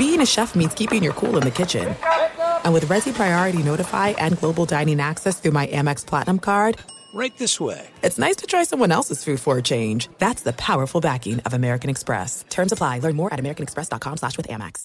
being a chef means keeping your cool in the kitchen. And with Resi Priority Notify and Global Dining Access through my Amex Platinum card, Right this way. it's nice to try someone else's food for a change. That's the powerful backing of American Express. Terms apply. Learn more at americanexpress.com slash with Amex.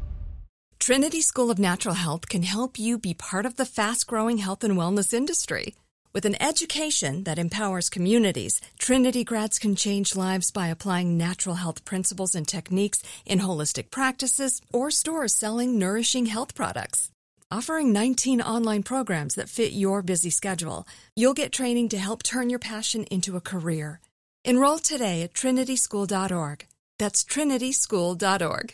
Trinity School of Natural Health can help you be part of the fast growing health and wellness industry. With an education that empowers communities, Trinity grads can change lives by applying natural health principles and techniques in holistic practices or stores selling nourishing health products. Offering 19 online programs that fit your busy schedule, you'll get training to help turn your passion into a career. Enroll today at trinityschool.org. That's trinityschool.org.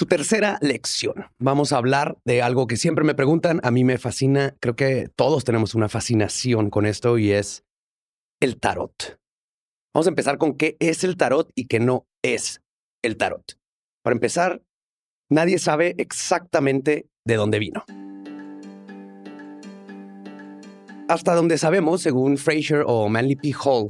Su tercera lección. Vamos a hablar de algo que siempre me preguntan, a mí me fascina, creo que todos tenemos una fascinación con esto y es el tarot. Vamos a empezar con qué es el tarot y qué no es el tarot. Para empezar, nadie sabe exactamente de dónde vino. Hasta donde sabemos, según Fraser o Manly P. Hall,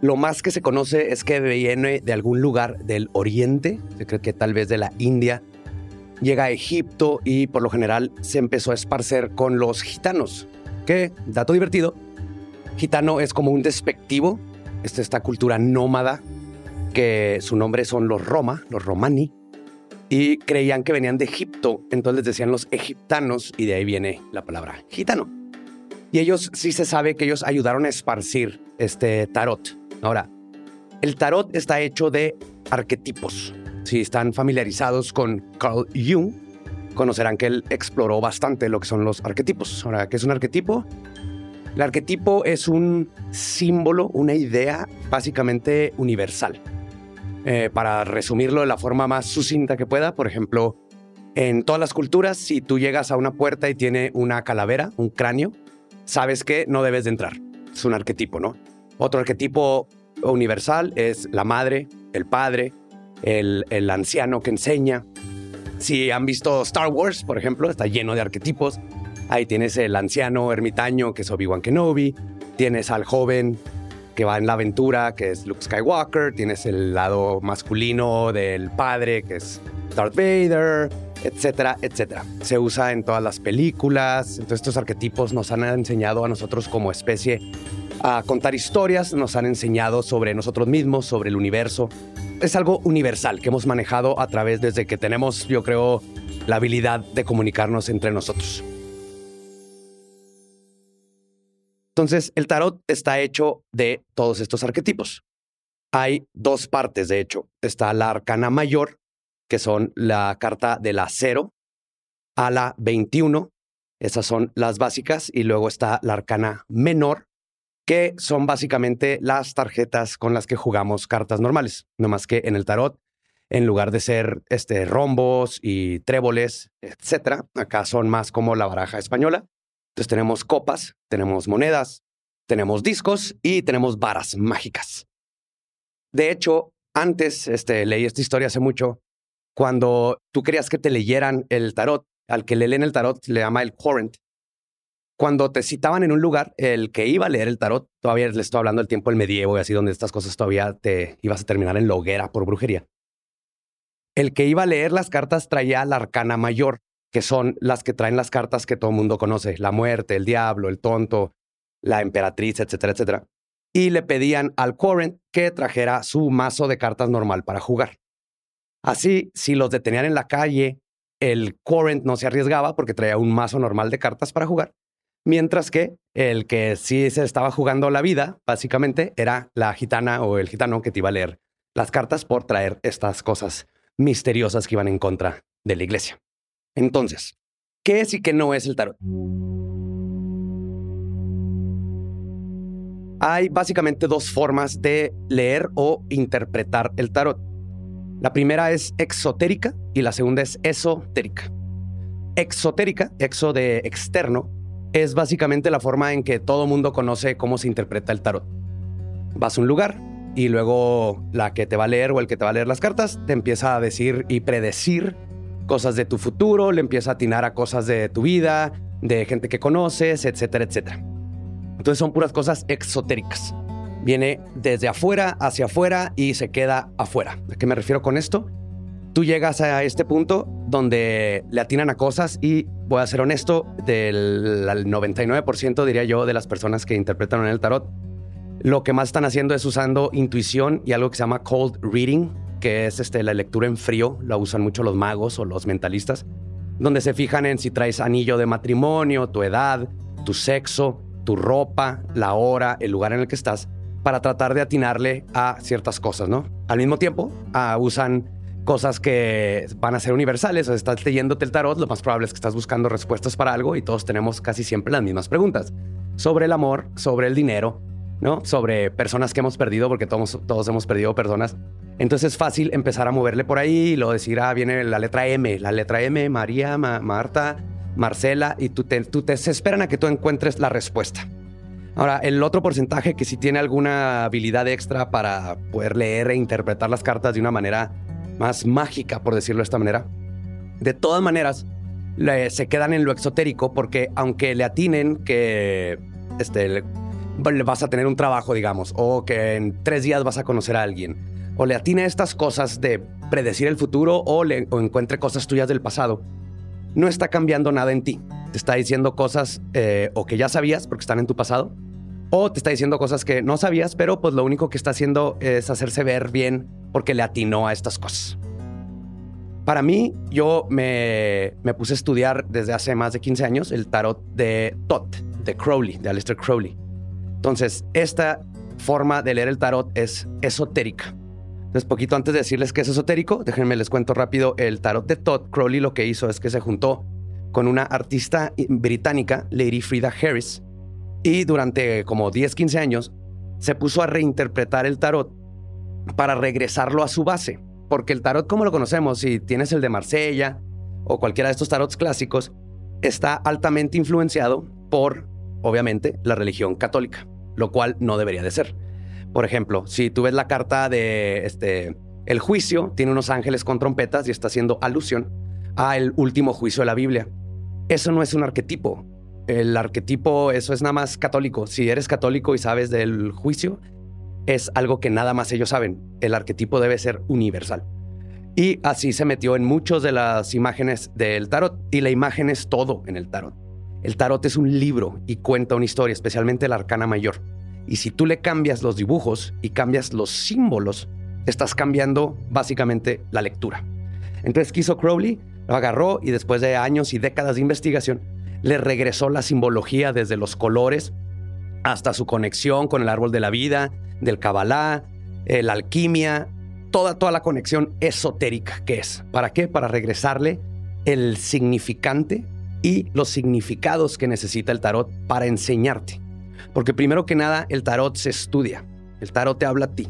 lo más que se conoce es que viene de algún lugar del Oriente, se cree que tal vez de la India, llega a Egipto y por lo general se empezó a esparcer con los gitanos. Que, dato divertido, gitano es como un despectivo, es esta cultura nómada que su nombre son los Roma, los Romani, y creían que venían de Egipto, entonces les decían los egiptanos y de ahí viene la palabra gitano. Y ellos sí se sabe que ellos ayudaron a esparcir este tarot. Ahora, el tarot está hecho de arquetipos. Si están familiarizados con Carl Jung, conocerán que él exploró bastante lo que son los arquetipos. Ahora, ¿qué es un arquetipo? El arquetipo es un símbolo, una idea básicamente universal. Eh, para resumirlo de la forma más sucinta que pueda, por ejemplo, en todas las culturas, si tú llegas a una puerta y tiene una calavera, un cráneo, sabes que no debes de entrar. Es un arquetipo, ¿no? Otro arquetipo universal es la madre, el padre, el, el, anciano que enseña. Si han visto Star Wars, por ejemplo, está lleno de arquetipos. Ahí tienes el anciano ermitaño, que es Obi-Wan Kenobi. Tienes al joven que va en la aventura, que es Luke Skywalker. Tienes el lado masculino del padre, que es Darth Vader, etcétera, etcétera. Se usa en todas las películas. Entonces estos arquetipos nos han enseñado a nosotros como especie a contar historias, nos han enseñado sobre nosotros mismos, sobre el universo. Es algo universal que hemos manejado a través desde que tenemos, yo creo, la habilidad de comunicarnos entre nosotros. Entonces, el tarot está hecho de todos estos arquetipos. Hay dos partes, de hecho. Está la arcana mayor, que son la carta de la 0 a la 21. Esas son las básicas. Y luego está la arcana menor, que son básicamente las tarjetas con las que jugamos cartas normales. No más que en el tarot, en lugar de ser este, rombos y tréboles, etcétera, acá son más como la baraja española. Entonces tenemos copas, tenemos monedas, tenemos discos y tenemos varas mágicas. De hecho, antes este, leí esta historia hace mucho, cuando tú querías que te leyeran el tarot, al que le leen el tarot le llama el current. Cuando te citaban en un lugar, el que iba a leer el tarot, todavía le estoy hablando del tiempo del medievo y así, donde estas cosas todavía te ibas a terminar en la hoguera por brujería. El que iba a leer las cartas traía la arcana mayor, que son las que traen las cartas que todo el mundo conoce, la muerte, el diablo, el tonto, la emperatriz, etcétera, etcétera. y le pedían al Current que trajera su mazo de cartas normal para jugar. Así, si los detenían en la calle, el Current no se arriesgaba porque traía un mazo normal de cartas para jugar, mientras que el que sí se estaba jugando la vida, básicamente, era la gitana o el gitano que te iba a leer las cartas por traer estas cosas misteriosas que iban en contra de la iglesia. Entonces, ¿qué es y qué no es el tarot? Hay básicamente dos formas de leer o interpretar el tarot. La primera es exotérica y la segunda es esotérica. Exotérica, exo de externo, es básicamente la forma en que todo mundo conoce cómo se interpreta el tarot. Vas a un lugar y luego la que te va a leer o el que te va a leer las cartas te empieza a decir y predecir cosas de tu futuro, le empieza a atinar a cosas de tu vida, de gente que conoces, etcétera, etcétera. Entonces son puras cosas exotéricas. Viene desde afuera hacia afuera y se queda afuera. ¿A qué me refiero con esto? Tú llegas a este punto donde le atinan a cosas y voy a ser honesto, del 99% diría yo de las personas que interpretan en el tarot, lo que más están haciendo es usando intuición y algo que se llama cold reading, que es este, la lectura en frío, la usan mucho los magos o los mentalistas, donde se fijan en si traes anillo de matrimonio, tu edad, tu sexo, tu ropa, la hora, el lugar en el que estás, para tratar de atinarle a ciertas cosas, ¿no? Al mismo tiempo, ah, usan cosas que van a ser universales. O estás leyéndote el tarot, lo más probable es que estás buscando respuestas para algo y todos tenemos casi siempre las mismas preguntas. Sobre el amor, sobre el dinero, ¿no? Sobre personas que hemos perdido, porque todos, todos hemos perdido personas. Entonces es fácil empezar a moverle por ahí y luego decir, ah, viene la letra M, la letra M, María, Marta, Marcela, y tú te, tú te esperan a que tú encuentres la respuesta. Ahora, el otro porcentaje que sí tiene alguna habilidad extra para poder leer e interpretar las cartas de una manera más mágica, por decirlo de esta manera, de todas maneras, se quedan en lo exotérico porque aunque le atinen que este, vas a tener un trabajo, digamos, o que en tres días vas a conocer a alguien, o le atine estas cosas de predecir el futuro o, le, o encuentre cosas tuyas del pasado, no está cambiando nada en ti. Te está diciendo cosas eh, o que ya sabías porque están en tu pasado, o te está diciendo cosas que no sabías, pero pues lo único que está haciendo es hacerse ver bien porque le atinó a estas cosas. Para mí, yo me, puse a estudiar desde hace más de 15 años el tarot de Tot, de Crowley, de Aleister Crowley. Entonces, esta forma de leer el tarot es esotérica. Entonces, poquito antes de decirles que es esotérico, déjenme les cuento rápido el tarot de Todd Crowley. Lo que hizo es que se juntó con una artista británica, Lady Frida Harris, y durante como 10, 15 años se puso a reinterpretar el tarot para regresarlo a su base. Porque el tarot, como lo conocemos, si tienes el de Marsella o cualquiera de estos tarots clásicos, está altamente influenciado por, obviamente, la religión católica, lo cual no debería de ser. Por ejemplo, si tú ves la carta de este, el juicio, tiene unos ángeles con trompetas y está haciendo alusión al último juicio de la Biblia. Eso no es un arquetipo. El arquetipo, eso es nada más católico. Si eres católico y sabes del juicio, es algo que nada más ellos saben. El arquetipo debe ser universal. Y así se metió en muchas de las imágenes del tarot. Y la imagen es todo en el tarot. El tarot es un libro y cuenta una historia, especialmente la arcana mayor. Y si tú le cambias los dibujos y cambias los símbolos, estás cambiando básicamente la lectura. Entonces, ¿qué hizo Crowley? Lo agarró y después de años y décadas de investigación, le regresó la simbología desde los colores hasta su conexión con el árbol de la vida, del Kabbalah, eh, la alquimia, toda, toda la conexión esotérica que es. ¿Para qué? Para regresarle el significante y los significados que necesita el tarot para enseñarte. Porque primero que nada, el tarot se estudia. El tarot te habla a ti.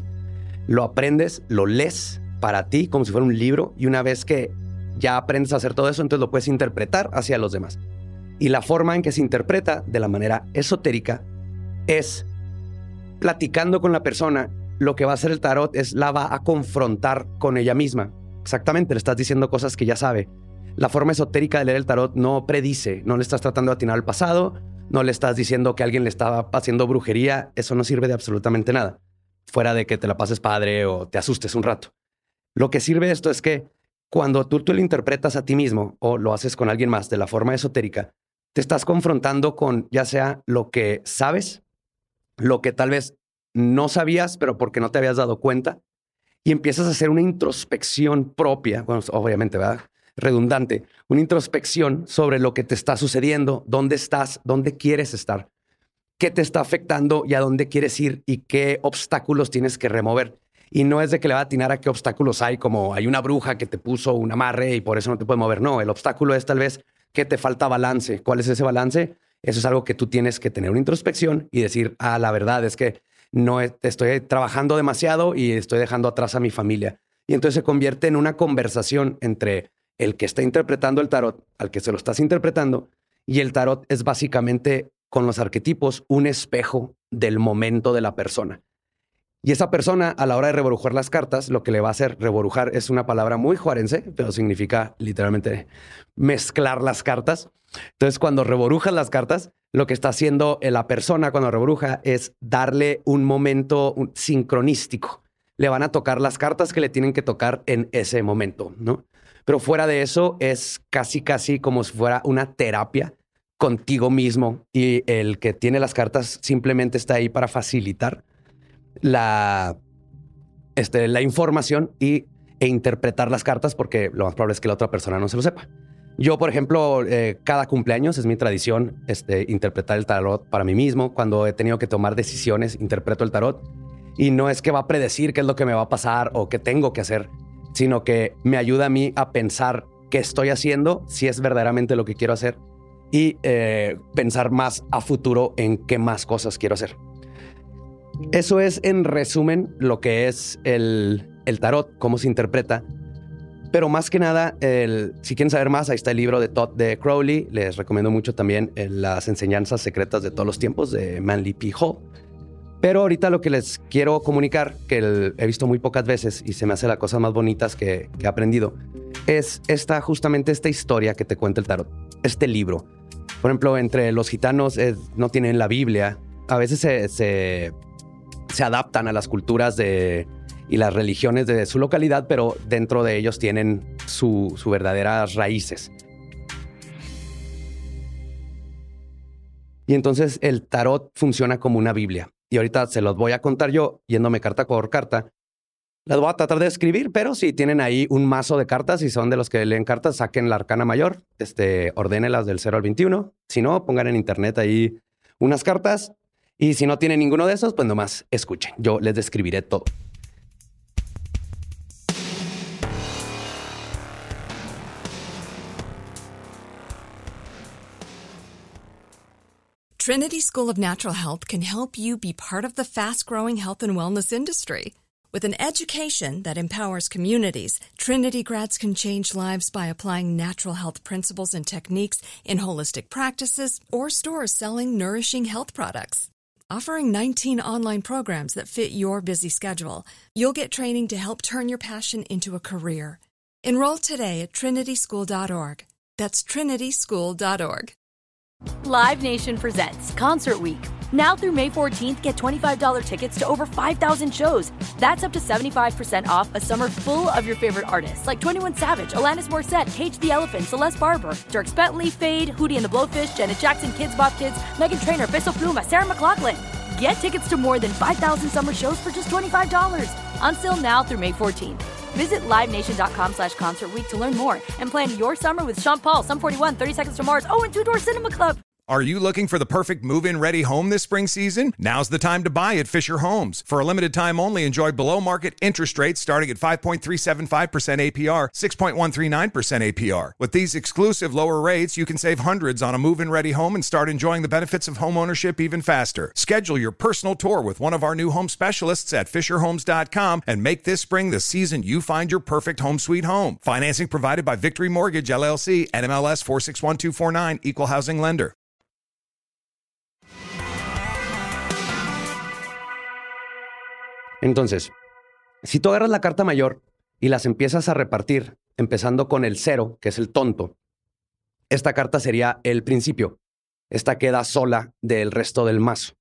Lo aprendes, lo lees para ti como si fuera un libro y una vez que ya aprendes a hacer todo eso, entonces lo puedes interpretar hacia los demás. Y la forma en que se interpreta de la manera esotérica es platicando con la persona. Lo que va a hacer el tarot es la va a confrontar con ella misma. Exactamente, le estás diciendo cosas que ya sabe. La forma esotérica de leer el tarot no predice, no le estás tratando de atinar al pasado, no le estás diciendo que alguien le estaba haciendo brujería, eso no sirve de absolutamente nada, fuera de que te la pases padre o te asustes un rato. Lo que sirve esto es que cuando tú, tú lo interpretas a ti mismo o lo haces con alguien más de la forma esotérica, estás confrontando con ya sea lo que sabes, lo que tal vez no sabías, pero porque no te habías dado cuenta. Y empiezas a hacer una introspección propia, bueno, obviamente, ¿verdad? Redundante, una introspección sobre lo que te está sucediendo, dónde estás, dónde quieres estar, qué te está afectando y a dónde quieres ir y qué obstáculos tienes que remover. Y no es de que le va a atinar a qué obstáculos hay, como hay una bruja que te puso un amarre y por eso no te puedes mover. No, el obstáculo es tal vez que te falta balance. ¿Cuál es ese balance? Eso es algo que tú tienes que tener una introspección y decir, ah, la verdad es que no estoy trabajando demasiado y estoy dejando atrás a mi familia. Y entonces se convierte en una conversación entre el que está interpretando el tarot, al que se lo estás interpretando, y el tarot es básicamente con los arquetipos un espejo del momento de la persona. Y esa persona, a la hora de reborujar las cartas, lo que le va a hacer reborujar es una palabra muy juarense, pero significa literalmente mezclar las cartas. Entonces, cuando reborujas las cartas, lo que está haciendo la persona cuando rebruja es darle un momento sincronístico. Le van a tocar las cartas que le tienen que tocar en ese momento, ¿no? Pero fuera de eso, es casi, casi como si fuera una terapia contigo mismo y el que tiene las cartas simplemente está ahí para facilitar la, este, la información y, e interpretar las cartas porque lo más probable es que la otra persona no se lo sepa. Yo, por ejemplo, eh, cada cumpleaños es mi tradición este, interpretar el tarot para mí mismo. Cuando he tenido que tomar decisiones, interpreto el tarot. Y no es que va a predecir qué es lo que me va a pasar o qué tengo que hacer, sino que me ayuda a mí a pensar qué estoy haciendo, si es verdaderamente lo que quiero hacer y eh, pensar más a futuro en qué más cosas quiero hacer. Eso es, en resumen, lo que es el, tarot, cómo se interpreta. Pero más que nada, si quieren saber más, ahí está el libro de Todd de Crowley. Les recomiendo mucho también eh, las enseñanzas secretas de todos los tiempos de Manly P. Hall. Pero ahorita lo que les quiero comunicar, que he visto muy pocas veces y se me hace las cosas más bonitas que, he aprendido, es esta, justamente esta historia que te cuenta el tarot, este libro. Por ejemplo, entre los gitanos no tienen la Biblia. A veces se adaptan a las culturas de, y las religiones de su localidad, pero dentro de ellos tienen sus verdaderas raíces. Y entonces el tarot funciona como una Biblia. Y ahorita se los voy a contar yo, yéndome carta por carta. Las voy a tratar de escribir, pero si tienen ahí un mazo de cartas y son de los que leen cartas, saquen la arcana mayor, este, ordénelas del 0 al 21. Si no, pongan en internet ahí unas cartas y si no tienen ninguno de esos, pues nomás escuchen. Yo les describiré todo. Trinity School of Natural Health can help you be part of the fast growing health and wellness industry. With an education that empowers communities, Trinity grads can change lives by applying natural health principles and techniques in holistic practices or stores selling nourishing health products. Offering 19 online programs that fit your busy schedule. You'll get training to help turn your passion into a career. Enroll today at trinityschool.org. That's trinityschool.org. Live Nation presents Concert Week. Now through May 14th, get $25 tickets to over 5,000 shows. That's up to 75% off a summer full of your favorite artists like 21 Savage, Alanis Morissette, Cage the Elephant, Celeste Barber, Dirk Bentley, Fade, Hootie and the Blowfish, Janet Jackson, Kids Bop Kids, Megan Trainor, Bissell Pluma, Sarah McLaughlin. Get tickets to more than 5,000 summer shows for just $25. Until now through May 14th. Visit LiveNation.com slash Concert to learn more and plan your summer with Sean Paul, Sum 41, 30 Seconds to Mars, oh, and Two Door Cinema Club. Are you looking for the perfect move in ready home this spring season? Now's the time to buy at Fisher Homes. For a limited time only, enjoy below market interest rates starting at 5.375% APR, 6.139% APR. With these exclusive lower rates, you can save hundreds on a move in ready home and start enjoying the benefits of home ownership even faster. Schedule your personal tour with one of our new home specialists at FisherHomes.com and make this spring the season you find your perfect home sweet home. Financing provided by Victory Mortgage, LLC, NMLS 461249, Equal Housing Lender. Entonces, si tú agarras la carta mayor y las empiezas a repartir, empezando con el cero, que es el tonto, esta carta sería el principio. Esta queda sola del resto del mazo.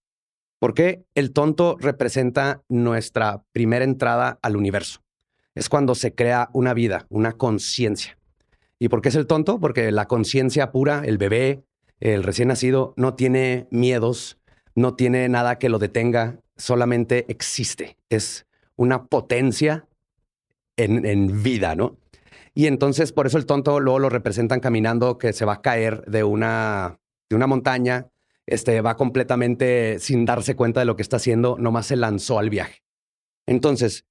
Porque el tonto representa nuestra primera entrada al universo. Es cuando se crea una vida, una conciencia. ¿Y por qué es el tonto? Porque la conciencia pura, el bebé, el recién nacido, no tiene miedos, no tiene nada que lo detenga, solamente existe, es una potencia en, en vida, ¿no? Y entonces por eso el tonto luego lo representan caminando que se va a caer de una, de una montaña, este, va completamente sin darse cuenta de lo que está haciendo, nomás se lanzó al viaje. Entonces,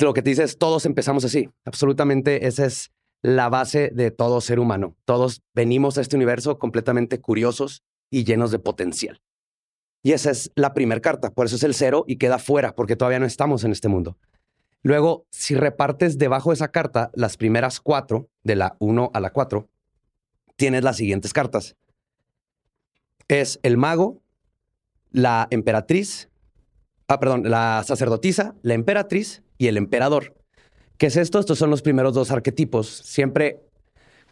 lo que te dice es, todos empezamos así, absolutamente esa es la base de todo ser humano. Todos venimos a este universo completamente curiosos y llenos de potencial. Y esa es la primera carta, por eso es el cero y queda fuera, porque todavía no estamos en este mundo. Luego, si repartes debajo de esa carta las primeras cuatro, de la 1 a la 4, tienes las siguientes cartas. Es el mago, la emperatriz, ah, perdón, la sacerdotisa, la emperatriz y el emperador. ¿Qué es esto? Estos son los primeros dos arquetipos. Siempre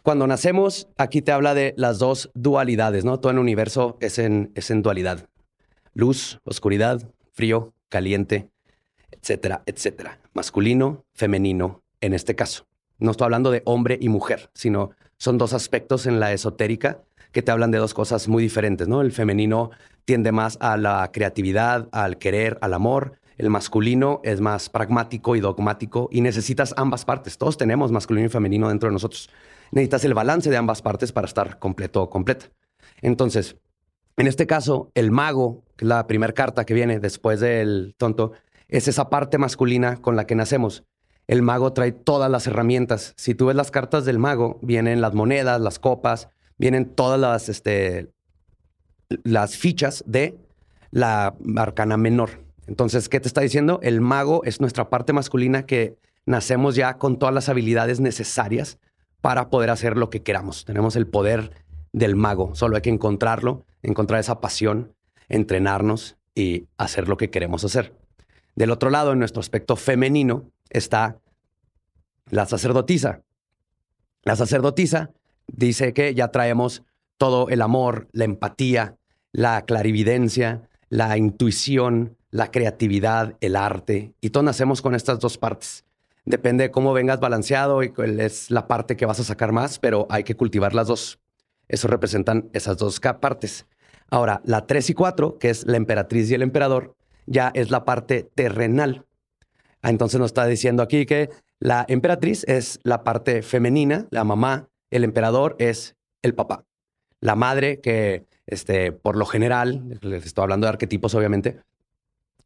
cuando nacemos, aquí te habla de las dos dualidades, ¿no? Todo el universo es en, es en dualidad. Luz, oscuridad, frío, caliente, etcétera, etcétera. Masculino, femenino, en este caso. No estoy hablando de hombre y mujer, sino son dos aspectos en la esotérica que te hablan de dos cosas muy diferentes, ¿no? El femenino tiende más a la creatividad, al querer, al amor. El masculino es más pragmático y dogmático y necesitas ambas partes. Todos tenemos masculino y femenino dentro de nosotros. Necesitas el balance de ambas partes para estar completo o completa. Entonces, en este caso, el mago, que es la primera carta que viene después del tonto, es esa parte masculina con la que nacemos. El mago trae todas las herramientas. Si tú ves las cartas del mago, vienen las monedas, las copas, vienen todas las, este, las fichas de la arcana menor. Entonces, ¿qué te está diciendo? El mago es nuestra parte masculina que nacemos ya con todas las habilidades necesarias para poder hacer lo que queramos. Tenemos el poder del mago, solo hay que encontrarlo, encontrar esa pasión, entrenarnos y hacer lo que queremos hacer. Del otro lado, en nuestro aspecto femenino, está la sacerdotisa. La sacerdotisa dice que ya traemos todo el amor, la empatía, la clarividencia, la intuición, la creatividad, el arte, y todos nacemos con estas dos partes. Depende de cómo vengas balanceado y cuál es la parte que vas a sacar más, pero hay que cultivar las dos. Eso representan esas dos partes. Ahora, la 3 y 4, que es la emperatriz y el emperador, ya es la parte terrenal. Ah, entonces nos está diciendo aquí que la emperatriz es la parte femenina, la mamá, el emperador es el papá. La madre, que este, por lo general, les estoy hablando de arquetipos obviamente,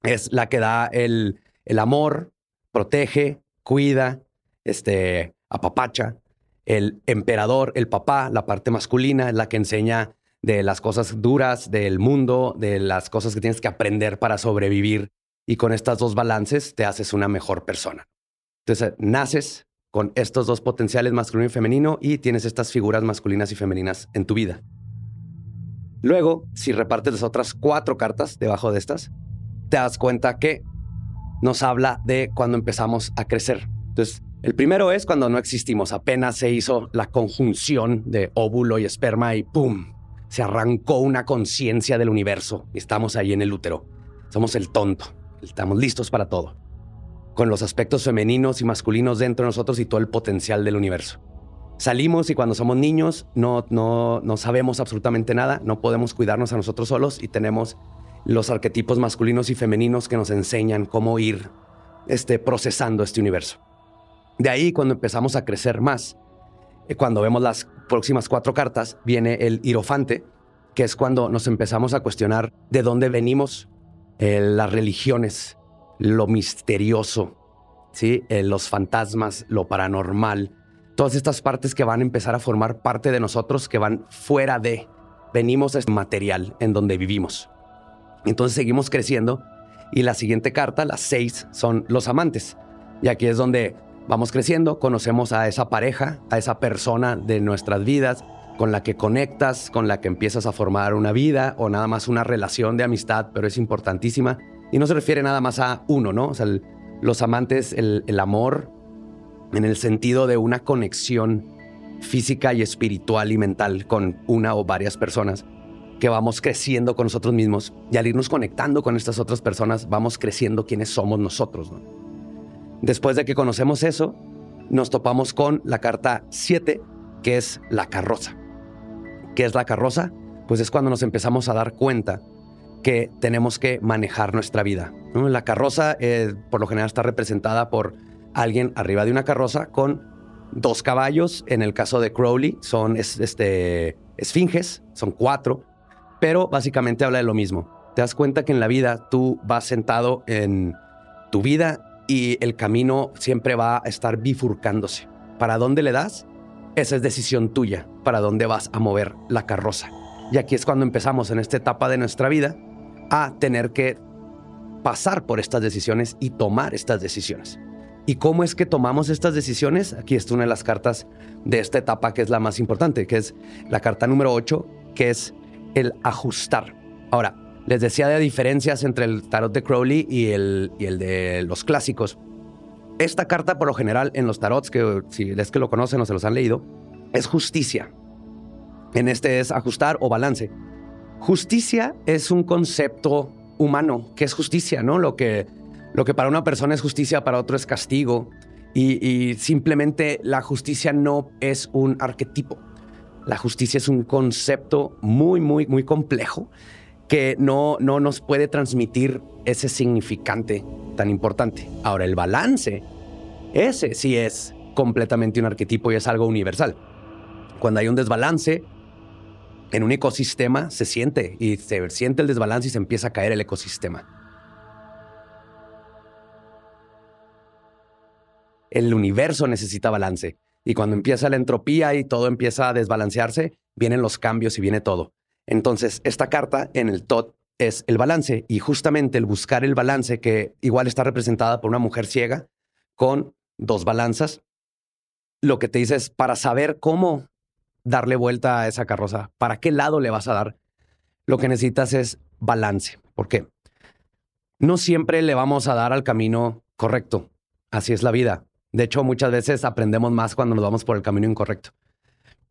es la que da el, el amor, protege, cuida, este, apapacha. El emperador, el papá, la parte masculina, es la que enseña de las cosas duras del mundo, de las cosas que tienes que aprender para sobrevivir. Y con estas dos balances te haces una mejor persona. Entonces, naces con estos dos potenciales masculino y femenino y tienes estas figuras masculinas y femeninas en tu vida. Luego, si repartes las otras cuatro cartas debajo de estas, te das cuenta que nos habla de cuando empezamos a crecer. Entonces, el primero es cuando no existimos, apenas se hizo la conjunción de óvulo y esperma y ¡pum! Se arrancó una conciencia del universo y estamos ahí en el útero. Somos el tonto, estamos listos para todo, con los aspectos femeninos y masculinos dentro de nosotros y todo el potencial del universo. Salimos y cuando somos niños no, no, no sabemos absolutamente nada, no podemos cuidarnos a nosotros solos y tenemos los arquetipos masculinos y femeninos que nos enseñan cómo ir este, procesando este universo. De ahí, cuando empezamos a crecer más, eh, cuando vemos las próximas cuatro cartas, viene el hierofante, que es cuando nos empezamos a cuestionar de dónde venimos, eh, las religiones, lo misterioso, ¿sí? Eh, los fantasmas, lo paranormal, todas estas partes que van a empezar a formar parte de nosotros, que van fuera de, venimos a este material en donde vivimos. Entonces seguimos creciendo y la siguiente carta, las seis, son los amantes. Y aquí es donde vamos creciendo, conocemos a esa pareja, a esa persona de nuestras vidas con la que conectas, con la que empiezas a formar una vida o nada más una relación de amistad, pero es importantísima. Y no se refiere nada más a uno, ¿no? O sea, los amantes, el, el amor en el sentido de una conexión física y espiritual y mental con una o varias personas que vamos creciendo con nosotros mismos y al irnos conectando con estas otras personas, vamos creciendo quiénes somos nosotros. Después de que conocemos eso, nos topamos con la carta 7, que es la carroza. ¿Qué es la carroza? Pues es cuando nos empezamos a dar cuenta que tenemos que manejar nuestra vida. La carroza, eh, por lo general, está representada por alguien arriba de una carroza con dos caballos. En el caso de Crowley, son este, esfinges, son cuatro, pero básicamente habla de lo mismo. Te das cuenta que en la vida tú vas sentado en tu vida y el camino siempre va a estar bifurcándose. ¿Para dónde le das? Esa es decisión tuya, para dónde vas a mover la carroza. Y aquí es cuando empezamos en esta etapa de nuestra vida a tener que pasar por estas decisiones y tomar estas decisiones. ¿Y cómo es que tomamos estas decisiones? Aquí está una de las cartas de esta etapa que es la más importante, que es la carta número 8, que es el ajustar. Ahora, les decía de diferencias entre el tarot de Crowley y el, y el de los clásicos. Esta carta, por lo general, en los tarots, que si es que lo conocen o se los han leído, es justicia. En este es ajustar o balance. Justicia es un concepto humano, que es justicia, ¿no? Lo que, lo que para una persona es justicia, para otro es castigo. Y, simplemente la justicia no es un arquetipo. La justicia es un concepto muy, muy, muy complejo que no, no nos puede transmitir ese significante tan importante. Ahora, el balance, ese sí es completamente un arquetipo y es algo universal. Cuando hay un desbalance, en un ecosistema se siente y se siente el desbalance y se empieza a caer el ecosistema. El universo necesita balance y cuando empieza la entropía y todo empieza a desbalancearse, vienen los cambios y viene todo. Entonces, esta carta en el TOT es el balance y justamente el buscar el balance que igual está representada por una mujer ciega con dos balanzas, lo que te dice es para saber cómo darle vuelta a esa carroza? ¿Para qué lado le vas a dar? Lo que necesitas es balance. ¿Por qué? No siempre le vamos a dar al camino correcto. Así es la vida. De hecho, muchas veces aprendemos más cuando nos vamos por el camino incorrecto.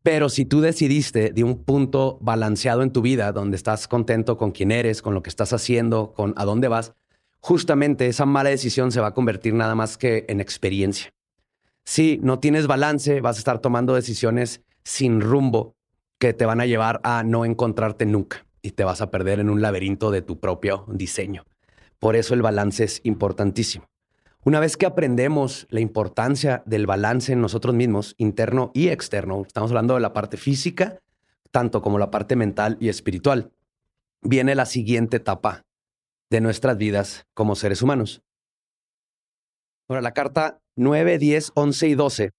Pero si tú decidiste de un punto balanceado en tu vida, donde estás contento con quién eres, con lo que estás haciendo, con a dónde vas, justamente esa mala decisión se va a convertir nada más que en experiencia. Si no tienes balance, vas a estar tomando decisiones sin rumbo que te van a llevar a no encontrarte nunca y te vas a perder en un laberinto de tu propio diseño. Por eso el balance es importantísimo. Una vez que aprendemos la importancia del balance en nosotros mismos, interno y externo, estamos hablando de la parte física, tanto como la parte mental y espiritual, viene la siguiente etapa de nuestras vidas como seres humanos. Ahora, la carta 9, 10, 11 y 12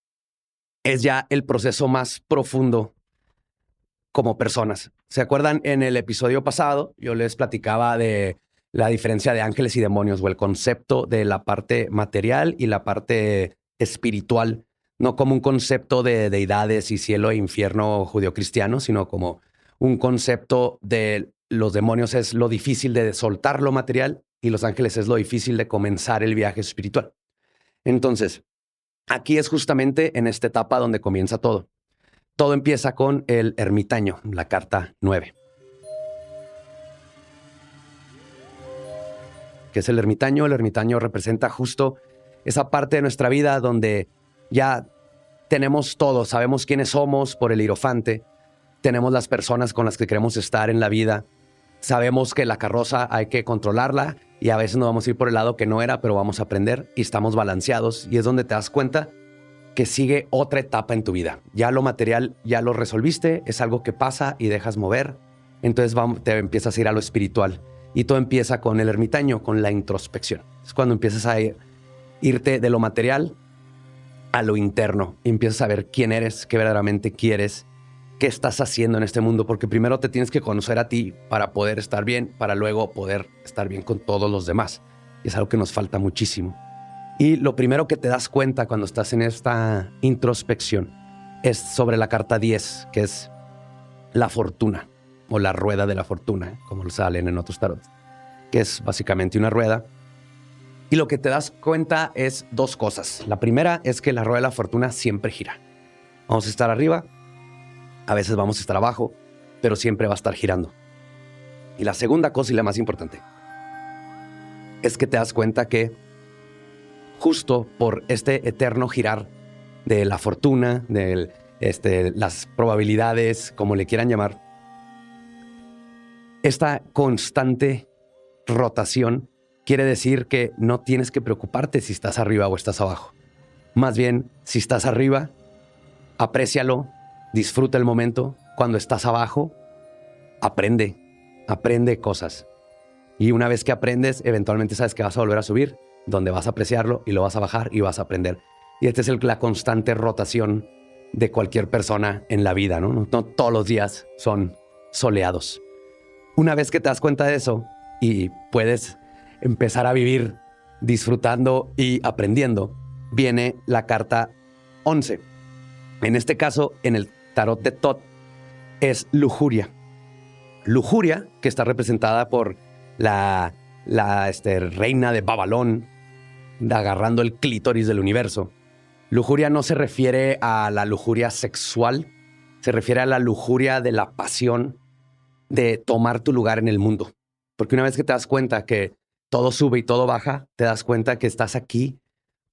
es ya el proceso más profundo como personas. ¿Se acuerdan en el episodio pasado? Yo les platicaba de la diferencia de ángeles y demonios o el concepto de la parte material y la parte espiritual, no como un concepto de deidades y cielo e infierno judio-cristiano, sino como un concepto de los demonios es lo difícil de soltar lo material y los ángeles es lo difícil de comenzar el viaje espiritual. Entonces, Aquí es justamente en esta etapa donde comienza todo. Todo empieza con el ermitaño, la carta 9. ¿Qué es el ermitaño? El ermitaño representa justo esa parte de nuestra vida donde ya tenemos todo, sabemos quiénes somos por el hierofante, tenemos las personas con las que queremos estar en la vida, sabemos que la carroza hay que controlarla y a veces nos vamos a ir por el lado que no era, pero vamos a aprender y estamos balanceados y es donde te das cuenta que sigue otra etapa en tu vida. Ya lo material ya lo resolviste, es algo que pasa y dejas mover, entonces te empiezas a ir a lo espiritual y todo empieza con el ermitaño, con la introspección. Es cuando empiezas a irte de lo material a lo interno empiezas a ver quién eres, qué verdaderamente quieres qué estás haciendo en este mundo, porque primero te tienes que conocer a ti para poder estar bien, para luego poder estar bien con todos los demás. Y es algo que nos falta muchísimo. Y lo primero que te das cuenta cuando estás en esta introspección es sobre la carta 10, que es la fortuna o la rueda de la fortuna, como lo salen en otros tarot, que es básicamente una rueda. Y lo que te das cuenta es dos cosas. La primera es que la rueda de la fortuna siempre gira. Vamos a estar arriba, a veces vamos a estar abajo, pero siempre va a estar girando. Y la segunda cosa y la más importante es que te das cuenta que justo por este eterno girar de la fortuna, de este, las probabilidades, como le quieran llamar, esta constante rotación quiere decir que no tienes que preocuparte si estás arriba o estás abajo. Más bien, si estás arriba, aprécialo, disfruta el momento. Cuando estás abajo, aprende, aprende cosas. Y una vez que aprendes, eventualmente sabes que vas a volver a subir, donde vas a apreciarlo y lo vas a bajar y vas a aprender. Y esta es la constante rotación de cualquier persona en la vida, ¿no? ¿no? todos los días son soleados. Una vez que te das cuenta de eso y puedes empezar a vivir disfrutando y aprendiendo, viene la carta 11. En este caso, en el tarot de Tot, es lujuria. Lujuria, que está representada por la, este, reina de Babalón, agarrando el clítoris del universo. Lujuria no se refiere a la lujuria sexual, se refiere a la lujuria de la pasión de tomar tu lugar en el mundo. Porque una vez que te das cuenta que todo sube y todo baja, te das cuenta que estás aquí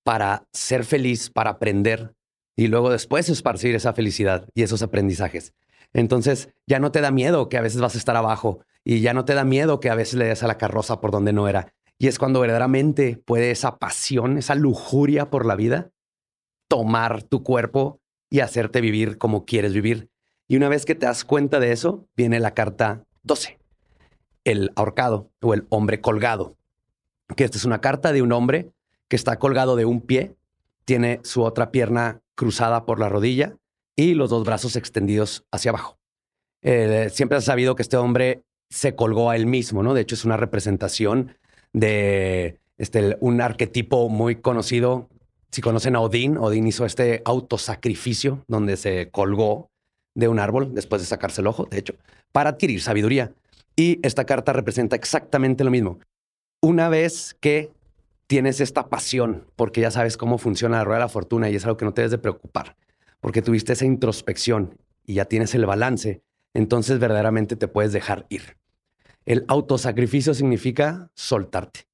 para ser feliz, para aprender y luego después esparcir esa felicidad y esos aprendizajes. Entonces ya no te da miedo que a veces vas a estar abajo y ya no te da miedo que a veces le des a la carroza por donde no era. Y es cuando verdaderamente puede esa pasión, esa lujuria por la vida, tomar tu cuerpo y hacerte vivir como quieres vivir. Y una vez que te das cuenta de eso, viene la carta 12, el ahorcado o el hombre colgado que esta es una carta de un hombre que está colgado de un pie, tiene su otra pierna cruzada por la rodilla y los dos brazos extendidos hacia abajo. Eh, siempre has sabido que este hombre se colgó a él mismo, ¿no? De hecho, es una representación de este, un arquetipo muy conocido. Si conocen a Odín, Odín hizo este autosacrificio donde se colgó de un árbol después de sacarse el ojo, de hecho, para adquirir sabiduría. Y esta carta representa exactamente lo mismo una vez que tienes esta pasión, porque ya sabes cómo funciona la rueda de la fortuna y es algo que no te debes de preocupar, porque tuviste esa introspección y ya tienes el balance, entonces verdaderamente te puedes dejar ir. El autosacrificio significa soltarte.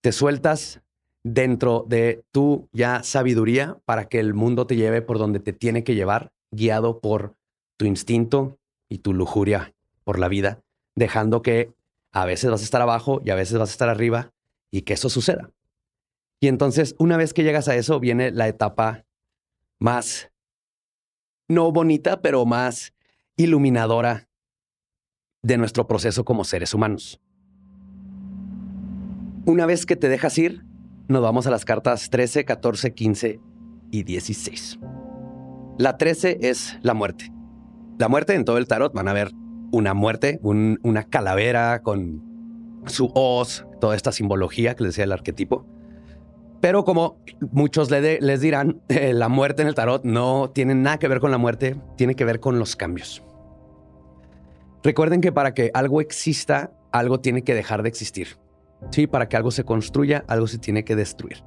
Te sueltas dentro de tu ya sabiduría para que el mundo te lleve por donde te tiene que llevar, guiado por tu instinto y tu lujuria por la vida, dejando que a veces vas a estar abajo y a veces vas a estar arriba y que eso suceda. Y entonces, una vez que llegas a eso, viene la etapa más, no bonita, pero más iluminadora de nuestro proceso como seres humanos. Una vez que te dejas ir, nos vamos a las cartas 13, 14, 15 y 16. La 13 es la muerte. La muerte en todo el tarot van a ver una muerte, una calavera con su hoz, toda esta simbología que les decía el arquetipo. Pero como muchos les dirán, eh, la muerte en el tarot no tiene nada que ver con la muerte, tiene que ver con los cambios. Recuerden que para que algo exista, algo tiene que dejar de existir. Sí, para que algo se construya, algo se tiene que destruir.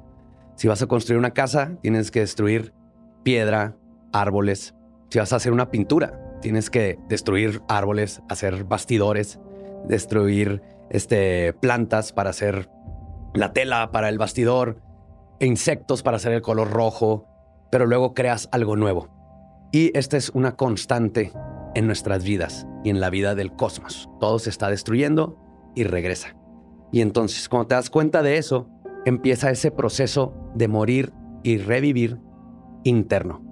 Si vas a construir una casa, tienes que destruir piedra, árboles. Si vas a hacer una pintura, Tienes que destruir árboles, hacer bastidores, destruir este, plantas para hacer la tela para el bastidor, insectos para hacer el color rojo, pero luego creas algo nuevo. Y esta es una constante en nuestras vidas y en la vida del cosmos. Todo se está destruyendo y regresa. Y entonces, cuando te das cuenta de eso, empieza ese proceso de morir y revivir interno.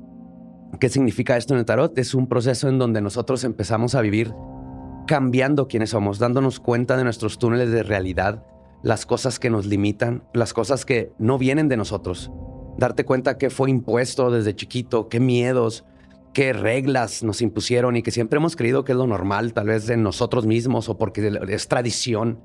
¿Qué significa esto en el tarot? Es un proceso en donde nosotros empezamos a vivir cambiando quiénes somos, dándonos cuenta de nuestros túneles de realidad, las cosas que nos limitan, las cosas que no vienen de nosotros. Darte cuenta que fue impuesto desde chiquito, qué miedos, qué reglas nos impusieron y que siempre hemos creído que es lo normal, tal vez en nosotros mismos o porque es tradición,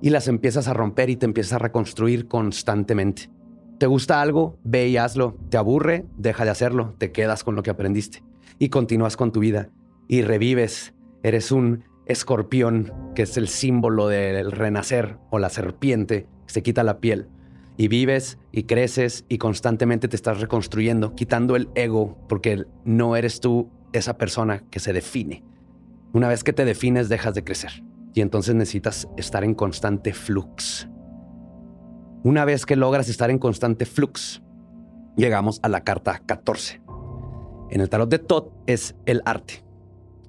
y las empiezas a romper y te empiezas a reconstruir constantemente. ¿Te gusta algo? Ve y hazlo. ¿Te aburre? Deja de hacerlo. Te quedas con lo que aprendiste y continúas con tu vida y revives. Eres un escorpión, que es el símbolo del renacer, o la serpiente, que se quita la piel. Y vives y creces y constantemente te estás reconstruyendo, quitando el ego, porque no eres tú esa persona que se define. Una vez que te defines, dejas de crecer. Y entonces necesitas estar en constante flux. Una vez que logras estar en constante flux, llegamos a la carta 14. En el tarot de Tot es el arte.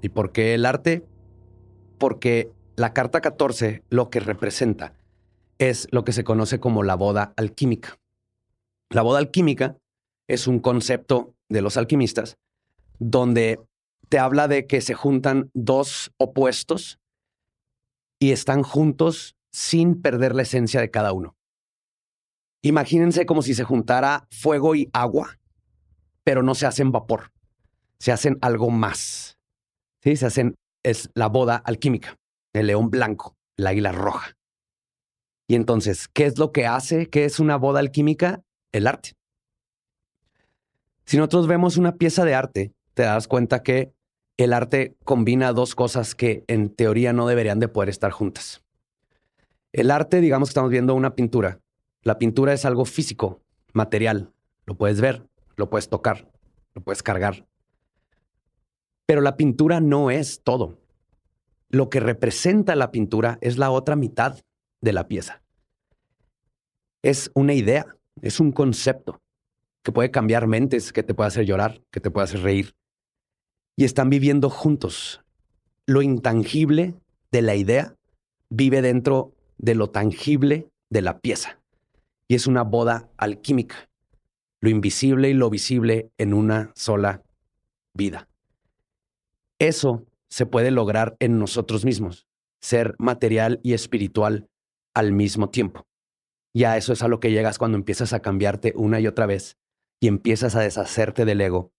¿Y por qué el arte? Porque la carta 14 lo que representa es lo que se conoce como la boda alquímica. La boda alquímica es un concepto de los alquimistas donde te habla de que se juntan dos opuestos y están juntos sin perder la esencia de cada uno. Imagínense como si se juntara fuego y agua, pero no se hacen vapor, se hacen algo más. ¿Sí? Se hacen, es la boda alquímica, el león blanco, el águila roja. Y entonces, ¿qué es lo que hace que es una boda alquímica? El arte. Si nosotros vemos una pieza de arte, te das cuenta que el arte combina dos cosas que en teoría no deberían de poder estar juntas. El arte, digamos que estamos viendo una pintura. La pintura es algo físico, material. Lo puedes ver, lo puedes tocar, lo puedes cargar. Pero la pintura no es todo. Lo que representa la pintura es la otra mitad de la pieza. Es una idea, es un concepto que puede cambiar mentes, que te puede hacer llorar, que te puede hacer reír. Y están viviendo juntos. Lo intangible de la idea vive dentro de lo tangible de la pieza. Y es una boda alquímica. Lo invisible y lo visible en una sola vida. Eso se puede lograr en nosotros mismos, ser material y espiritual al mismo tiempo. Ya eso es a lo que llegas cuando empiezas a cambiarte una y otra vez y empiezas a deshacerte del ego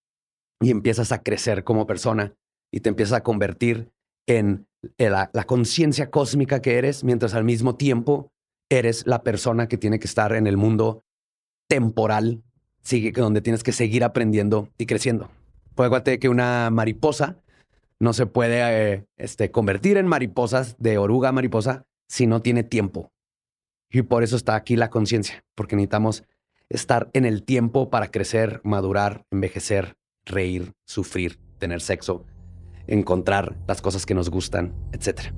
y empiezas a crecer como persona y te empiezas a convertir en la, conciencia cósmica que eres, mientras al mismo tiempo eres la persona que tiene que estar en el mundo temporal, sigue, donde tienes que seguir aprendiendo y creciendo. Puede que una mariposa no se puede eh, este, convertir en mariposas de oruga a mariposa si no tiene tiempo. Y por eso está aquí la conciencia, porque necesitamos estar en el tiempo para crecer, madurar, envejecer, reír, sufrir, tener sexo, encontrar las cosas que nos gustan, etc.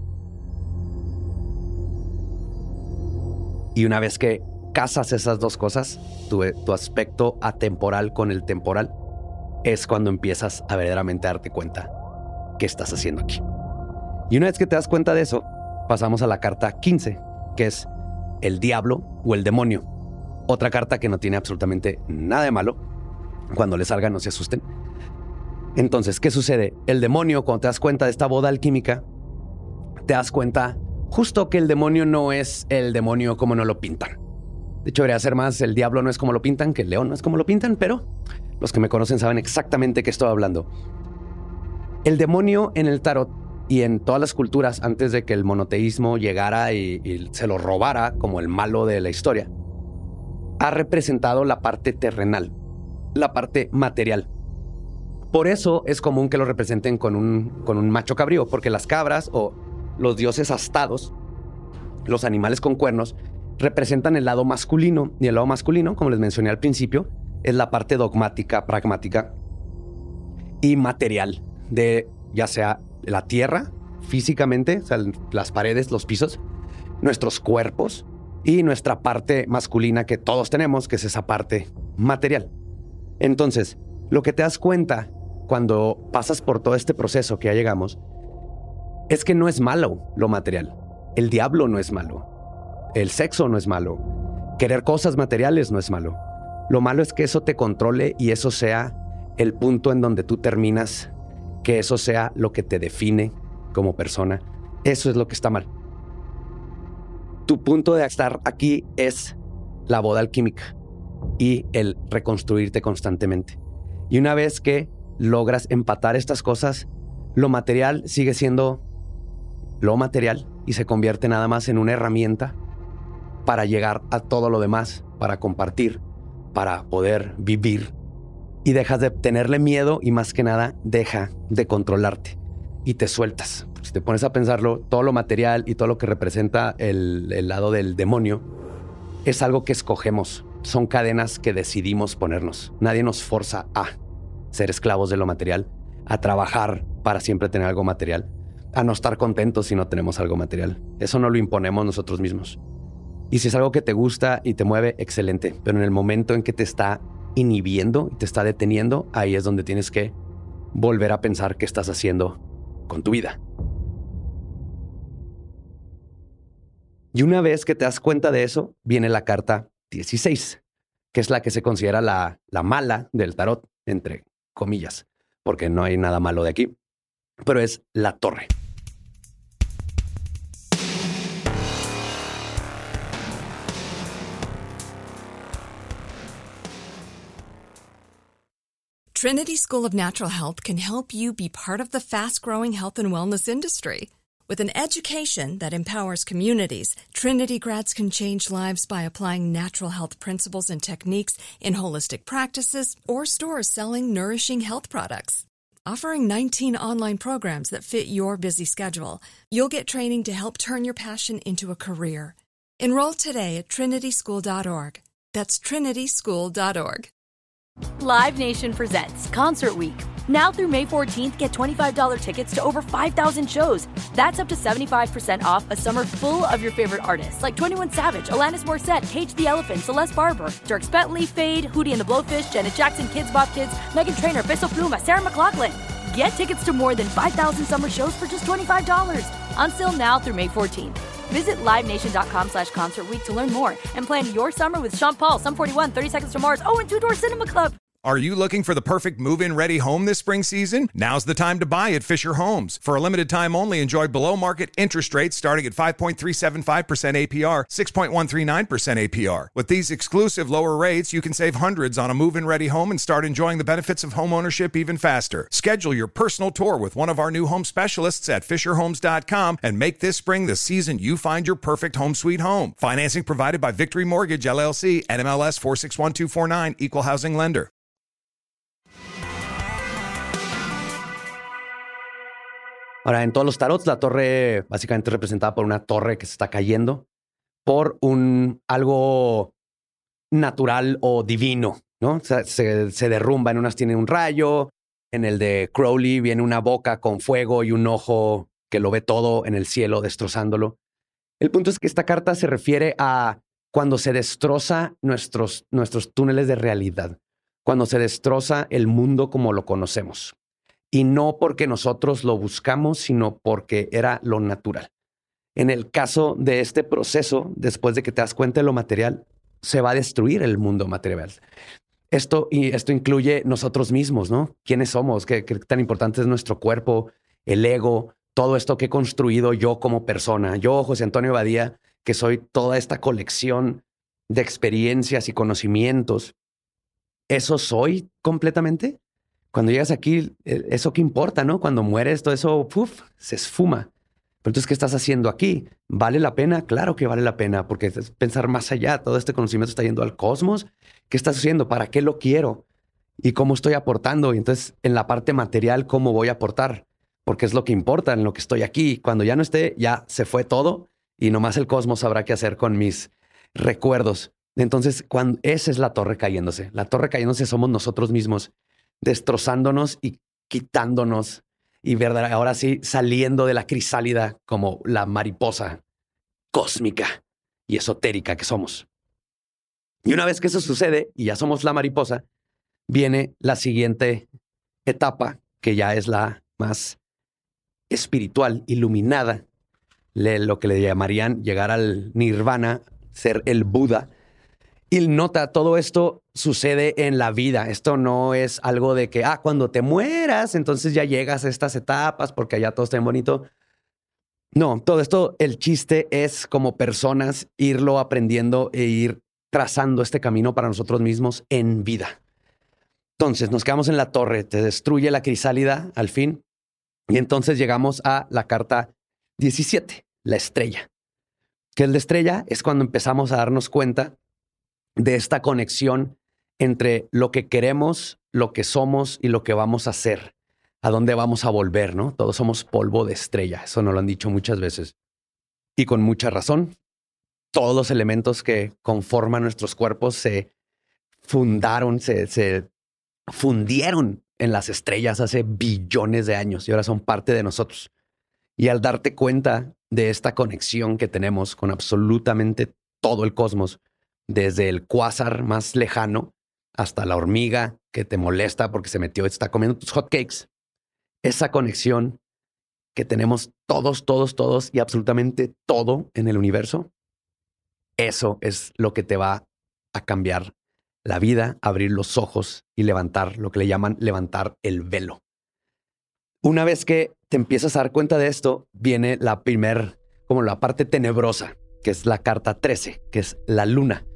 Y una vez que casas esas dos cosas, tu, tu aspecto atemporal con el temporal, es cuando empiezas a verdaderamente darte cuenta qué estás haciendo aquí. Y una vez que te das cuenta de eso, pasamos a la carta 15, que es el diablo o el demonio. Otra carta que no tiene absolutamente nada de malo. Cuando le salga, no se asusten. Entonces, ¿qué sucede? El demonio, cuando te das cuenta de esta boda alquímica, te das cuenta justo que el demonio no es el demonio como no lo pintan. De hecho, debería ser más el diablo no es como lo pintan, que el león no es como lo pintan, pero los que me conocen saben exactamente qué estoy hablando. El demonio en el tarot y en todas las culturas antes de que el monoteísmo llegara y se lo robara como el malo de la historia, ha representado la parte terrenal, la parte material. Por eso es común que lo representen con un, con un macho cabrío, porque las cabras o los dioses astados, los animales con cuernos, representan el lado masculino. Y el lado masculino, como les mencioné al principio, es la parte dogmática, pragmática y material de ya sea la tierra físicamente, o sea, las paredes, los pisos, nuestros cuerpos y nuestra parte masculina que todos tenemos, que es esa parte material. Entonces, lo que te das cuenta cuando pasas por todo este proceso que ya llegamos, es que no es malo lo material. El diablo no es malo. El sexo no es malo. Querer cosas materiales no es malo. Lo malo es que eso te controle y eso sea el punto en donde tú terminas, que eso sea lo que te define como persona. Eso es lo que está mal tu punto de estar aquí es la boda alquímica y el reconstruirte constantemente. Y una vez que logras empatar estas cosas, lo material sigue siendo lo material y se convierte nada más en una herramienta para llegar a todo lo demás, para compartir, para poder vivir. Y dejas de tenerle miedo y más que nada deja de controlarte y te sueltas si te pones a pensarlo, todo lo material y todo lo que representa el, lado del demonio es algo que escogemos. Son cadenas que decidimos ponernos. Nadie nos forza a ser esclavos de lo material, a trabajar para siempre tener algo material, a no estar contentos si no tenemos algo material. Eso no lo imponemos nosotros mismos. Y si es algo que te gusta y te mueve, excelente. Pero en el momento en que te está inhibiendo y te está deteniendo, ahí es donde tienes que volver a pensar qué estás haciendo con tu vida. Y una vez que te das cuenta de eso, viene la carta 16, que es la que se considera la, la mala del tarot, entre comillas, porque no hay nada malo de aquí, pero es la torre. Trinity School of Natural Health can help you be part of the fast growing health and wellness industry. With an education that empowers communities, Trinity grads can change lives by applying natural health principles and techniques in holistic practices or stores selling nourishing health products. Offering 19 online programs that fit your busy schedule, you'll get training to help turn your passion into a career. Enroll today at trinityschool.org. That's trinityschool.org. Live Nation presents Concert Week. Now through May 14th, get $25 tickets to over 5,000 shows. That's up to 75% off a summer full of your favorite artists like 21 Savage, Alanis Morissette, Cage the Elephant, Celeste Barber, Dirk Bentley, Fade, Hootie and the Blowfish, Janet Jackson, Kids Bop Kids, Megan Trainor, Bissell Pluma, Sarah McLaughlin. Get tickets to more than 5,000 summer shows for just $25. Until now through May 14th. Visit LiveNation.com slash Concert to learn more and plan your summer with Sean Paul, Sum 41, 30 Seconds to Mars, oh, and Two Door Cinema Club. Are you looking for the perfect move in ready home this spring season? Now's the time to buy at Fisher Homes. For a limited time only, enjoy below market interest rates starting at 5.375% APR, 6.139% APR. With these exclusive lower rates, you can save hundreds on a move in ready home and start enjoying the benefits of home ownership even faster. Schedule your personal tour with one of our new home specialists at FisherHomes.com and make this spring the season you find your perfect home sweet home. Financing provided by Victory Mortgage, LLC, NMLS 461249, Equal Housing Lender. Ahora, en todos los tarots, la torre básicamente es representada por una torre que se está cayendo por un algo natural o divino, ¿no? O sea, se, se derrumba. En unas tiene un rayo, en el de Crowley viene una boca con fuego y un ojo que lo ve todo en el cielo, destrozándolo. El punto es que esta carta se refiere a cuando se destroza nuestros, nuestros túneles de realidad, cuando se destroza el mundo como lo conocemos y no porque nosotros lo buscamos, sino porque era lo natural. En el caso de este proceso, después de que te das cuenta de lo material, se va a destruir el mundo material. Esto, y esto incluye nosotros mismos, ¿no? ¿Quiénes somos? ¿Qué, ¿Qué, tan importante es nuestro cuerpo, el ego, todo esto que he construido yo como persona? Yo, José Antonio Badía, que soy toda esta colección de experiencias y conocimientos. ¿Eso soy completamente? Cuando llegas aquí, eh, eso que importa, ¿no? Cuando mueres, todo eso uf, se esfuma. Pero entonces, ¿qué estás haciendo aquí? ¿Vale la pena? Claro que vale la pena, porque es pensar más allá. Todo este conocimiento está yendo al cosmos. ¿Qué estás haciendo? ¿Para qué lo quiero? ¿Y cómo estoy aportando? Y entonces, en la parte material, ¿cómo voy a aportar? Porque es lo que importa, en lo que estoy aquí. Cuando ya no esté, ya se fue todo y nomás el cosmos sabrá qué hacer con mis recuerdos. Entonces, esa es la torre cayéndose. La torre cayéndose somos nosotros mismos destrozándonos y quitándonos y verdad, ahora sí saliendo de la crisálida como la mariposa cósmica y esotérica que somos. Y una vez que eso sucede y ya somos la mariposa, viene la siguiente etapa, que ya es la más espiritual, iluminada, lo que le llamarían llegar al nirvana, ser el Buda, y nota, todo esto sucede en la vida. Esto no es algo de que, ah, cuando te mueras, entonces ya llegas a estas etapas porque allá todo está bien bonito. No, todo esto, el chiste es como personas irlo aprendiendo e ir trazando este camino para nosotros mismos en vida. Entonces nos quedamos en la torre, te destruye la crisálida al fin. Y entonces llegamos a la carta 17, la estrella. Que el de estrella es cuando empezamos a darnos cuenta de esta conexión entre lo que queremos, lo que somos y lo que vamos a hacer, a dónde vamos a volver, ¿no? Todos somos polvo de estrella, eso nos lo han dicho muchas veces. Y con mucha razón, todos los elementos que conforman nuestros cuerpos se fundaron, se, se fundieron en las estrellas hace billones de años y ahora son parte de nosotros. Y al darte cuenta de esta conexión que tenemos con absolutamente todo el cosmos, desde el cuásar más lejano hasta la hormiga que te molesta porque se metió y está comiendo tus hotcakes. Esa conexión que tenemos todos, todos, todos y absolutamente todo en el universo Eso es lo que te va a cambiar la vida, abrir los ojos y levantar lo que le llaman levantar el velo. Una vez que te empiezas a dar cuenta de esto, viene la primer, como la parte tenebrosa, que es la carta 13, que es la luna.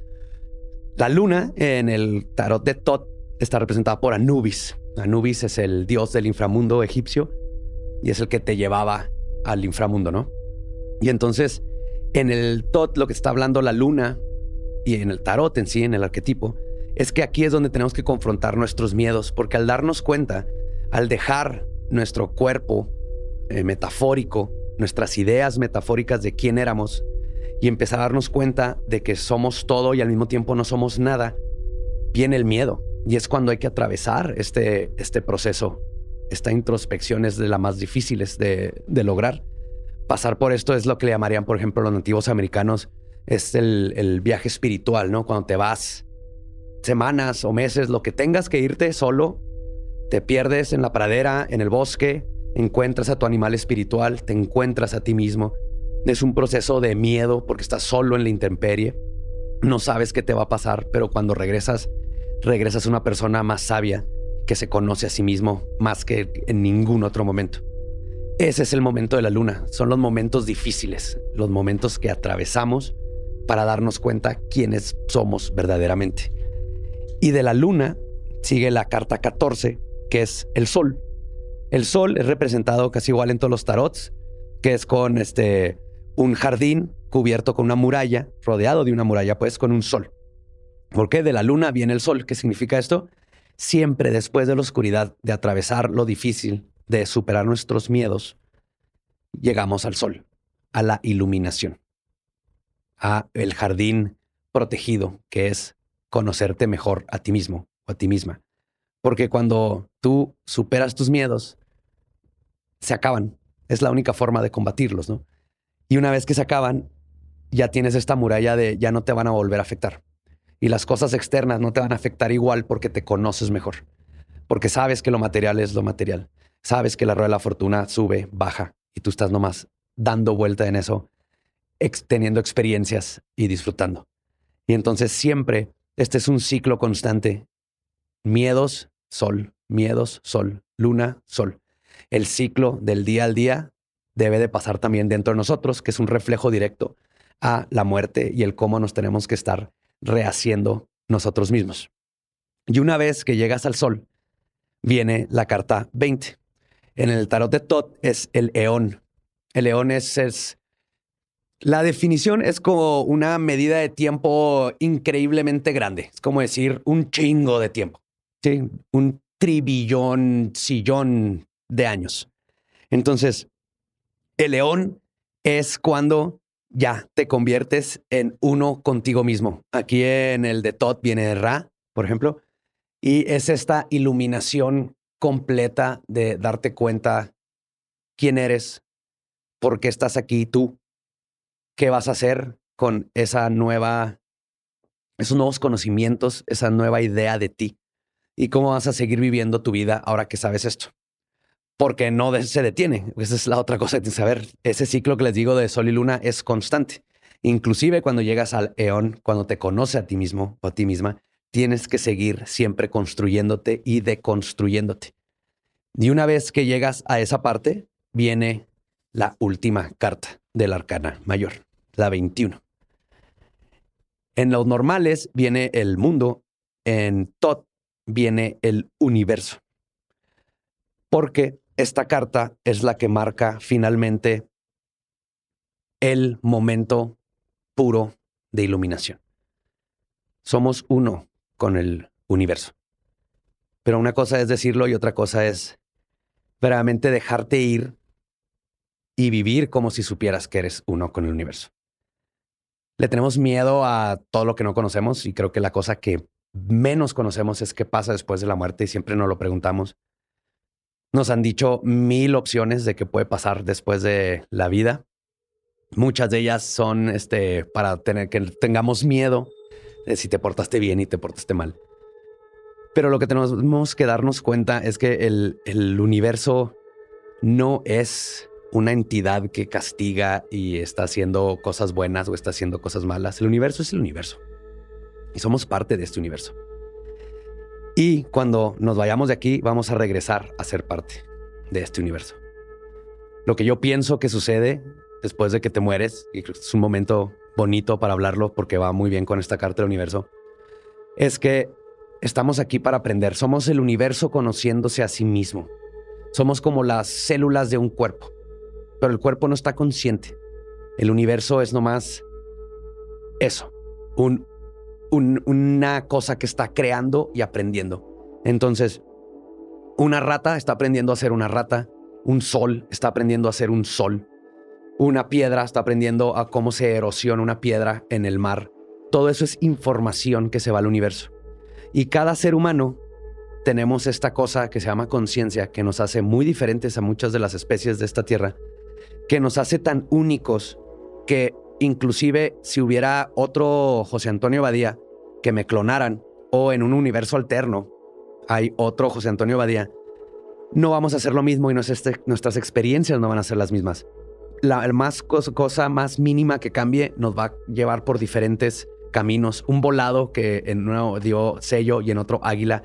La luna en el tarot de Tot está representada por Anubis. Anubis es el dios del inframundo egipcio y es el que te llevaba al inframundo, ¿no? Y entonces, en el Tot, lo que está hablando la luna y en el tarot en sí, en el arquetipo, es que aquí es donde tenemos que confrontar nuestros miedos, porque al darnos cuenta, al dejar nuestro cuerpo eh, metafórico, nuestras ideas metafóricas de quién éramos, y empezar a darnos cuenta de que somos todo y al mismo tiempo no somos nada, viene el miedo. Y es cuando hay que atravesar este, este proceso. Esta introspección es de las más difíciles de, de lograr. Pasar por esto es lo que le llamarían, por ejemplo, los nativos americanos, es el, el viaje espiritual, ¿no? Cuando te vas semanas o meses, lo que tengas que irte solo, te pierdes en la pradera, en el bosque, encuentras a tu animal espiritual, te encuentras a ti mismo. Es un proceso de miedo porque estás solo en la intemperie. No sabes qué te va a pasar, pero cuando regresas, regresas una persona más sabia que se conoce a sí mismo más que en ningún otro momento. Ese es el momento de la luna. Son los momentos difíciles, los momentos que atravesamos para darnos cuenta quiénes somos verdaderamente. Y de la luna sigue la carta 14, que es el sol. El sol es representado casi igual en todos los tarots, que es con este un jardín cubierto con una muralla, rodeado de una muralla, pues con un sol. Porque de la luna viene el sol. ¿Qué significa esto? Siempre después de la oscuridad, de atravesar lo difícil, de superar nuestros miedos, llegamos al sol, a la iluminación, a el jardín protegido, que es conocerte mejor a ti mismo o a ti misma. Porque cuando tú superas tus miedos, se acaban. Es la única forma de combatirlos, ¿no? Y una vez que se acaban, ya tienes esta muralla de ya no te van a volver a afectar. Y las cosas externas no te van a afectar igual porque te conoces mejor. Porque sabes que lo material es lo material. Sabes que la rueda de la fortuna sube, baja y tú estás nomás dando vuelta en eso, teniendo experiencias y disfrutando. Y entonces siempre este es un ciclo constante. Miedos, sol, miedos, sol, luna, sol. El ciclo del día al día debe de pasar también dentro de nosotros, que es un reflejo directo a la muerte y el cómo nos tenemos que estar rehaciendo nosotros mismos. Y una vez que llegas al sol, viene la carta 20. En el tarot de Tot es el eón. El eón es, la definición es como una medida de tiempo increíblemente grande. Es como decir un chingo de tiempo. Sí, un tribillón, sillón de años. Entonces, el león es cuando ya te conviertes en uno contigo mismo. Aquí en el de Tot viene Ra, por ejemplo, y es esta iluminación completa de darte cuenta quién eres, por qué estás aquí tú, qué vas a hacer con esa nueva, esos nuevos conocimientos, esa nueva idea de ti y cómo vas a seguir viviendo tu vida ahora que sabes esto. Porque no se detiene. Esa es la otra cosa que tienes que saber. Ese ciclo que les digo de sol y luna es constante. Inclusive cuando llegas al eón, cuando te conoce a ti mismo o a ti misma, tienes que seguir siempre construyéndote y deconstruyéndote. Y una vez que llegas a esa parte, viene la última carta del arcana mayor la 21. En los normales viene el mundo, en Tot viene el universo. Porque esta carta es la que marca finalmente el momento puro de iluminación. Somos uno con el universo. Pero una cosa es decirlo y otra cosa es verdaderamente dejarte ir y vivir como si supieras que eres uno con el universo le tenemos miedo a todo lo que no conocemos y creo que la cosa que menos conocemos es qué pasa después de la muerte y siempre nos lo preguntamos. Nos han dicho mil opciones de qué puede pasar después de la vida. Muchas de ellas son este, para tener que tengamos miedo de si te portaste bien y te portaste mal. Pero lo que tenemos que darnos cuenta es que el, el universo no es una entidad que castiga y está haciendo cosas buenas o está haciendo cosas malas. El universo es el universo. Y somos parte de este universo. Y cuando nos vayamos de aquí, vamos a regresar a ser parte de este universo. Lo que yo pienso que sucede después de que te mueres, y es un momento bonito para hablarlo porque va muy bien con esta carta del universo, es que estamos aquí para aprender. Somos el universo conociéndose a sí mismo. Somos como las células de un cuerpo, pero el cuerpo no está consciente. El universo es nomás eso, un, una cosa que está creando y aprendiendo. Entonces, una rata está aprendiendo a ser una rata, un sol está aprendiendo a ser un sol, una piedra está aprendiendo a cómo se erosiona una piedra en el mar. Todo eso es información que se va al universo. Y cada ser humano tenemos esta cosa que se llama conciencia, que nos hace muy diferentes a muchas de las especies de esta tierra, que nos hace tan únicos que inclusive si hubiera otro José Antonio Badía que me clonaran o en un universo alterno hay otro José Antonio Badía, no vamos a hacer lo mismo y nuestras experiencias no van a ser las mismas la más cosa, más mínima que cambie nos va a llevar por diferentes caminos. Un volado que en uno dio sello y en otro águila.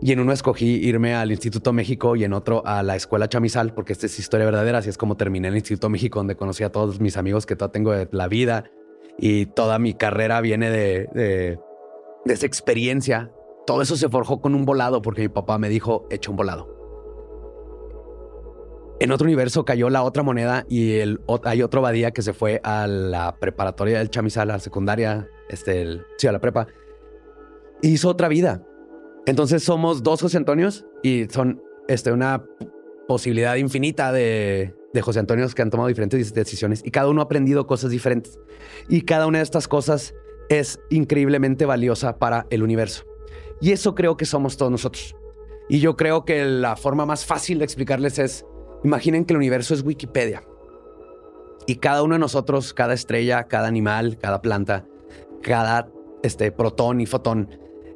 Y en uno escogí irme al Instituto México y en otro a la Escuela Chamizal, porque esta es historia verdadera. Así es como terminé en el Instituto México, donde conocí a todos mis amigos que todavía tengo de la vida. Y toda mi carrera viene de, de, esa experiencia. Todo eso se forjó con un volado, porque mi papá me dijo, echa un volado. En otro universo cayó la otra moneda y el, hay otro Badía que se fue a la preparatoria del Chamizal, a la secundaria, este, sí, a la prepa. Hizo otra vida. Entonces somos dos José Antonios y son este, una posibilidad infinita de, de José Antonios que han tomado diferentes decisiones y cada uno ha aprendido cosas diferentes. Y cada una de estas cosas es increíblemente valiosa para el universo. Y eso creo que somos todos nosotros. Y yo creo que la forma más fácil de explicarles es Imaginen que el universo es Wikipedia. Y cada uno de nosotros, cada estrella, cada animal, cada planta, cada este, protón y fotón,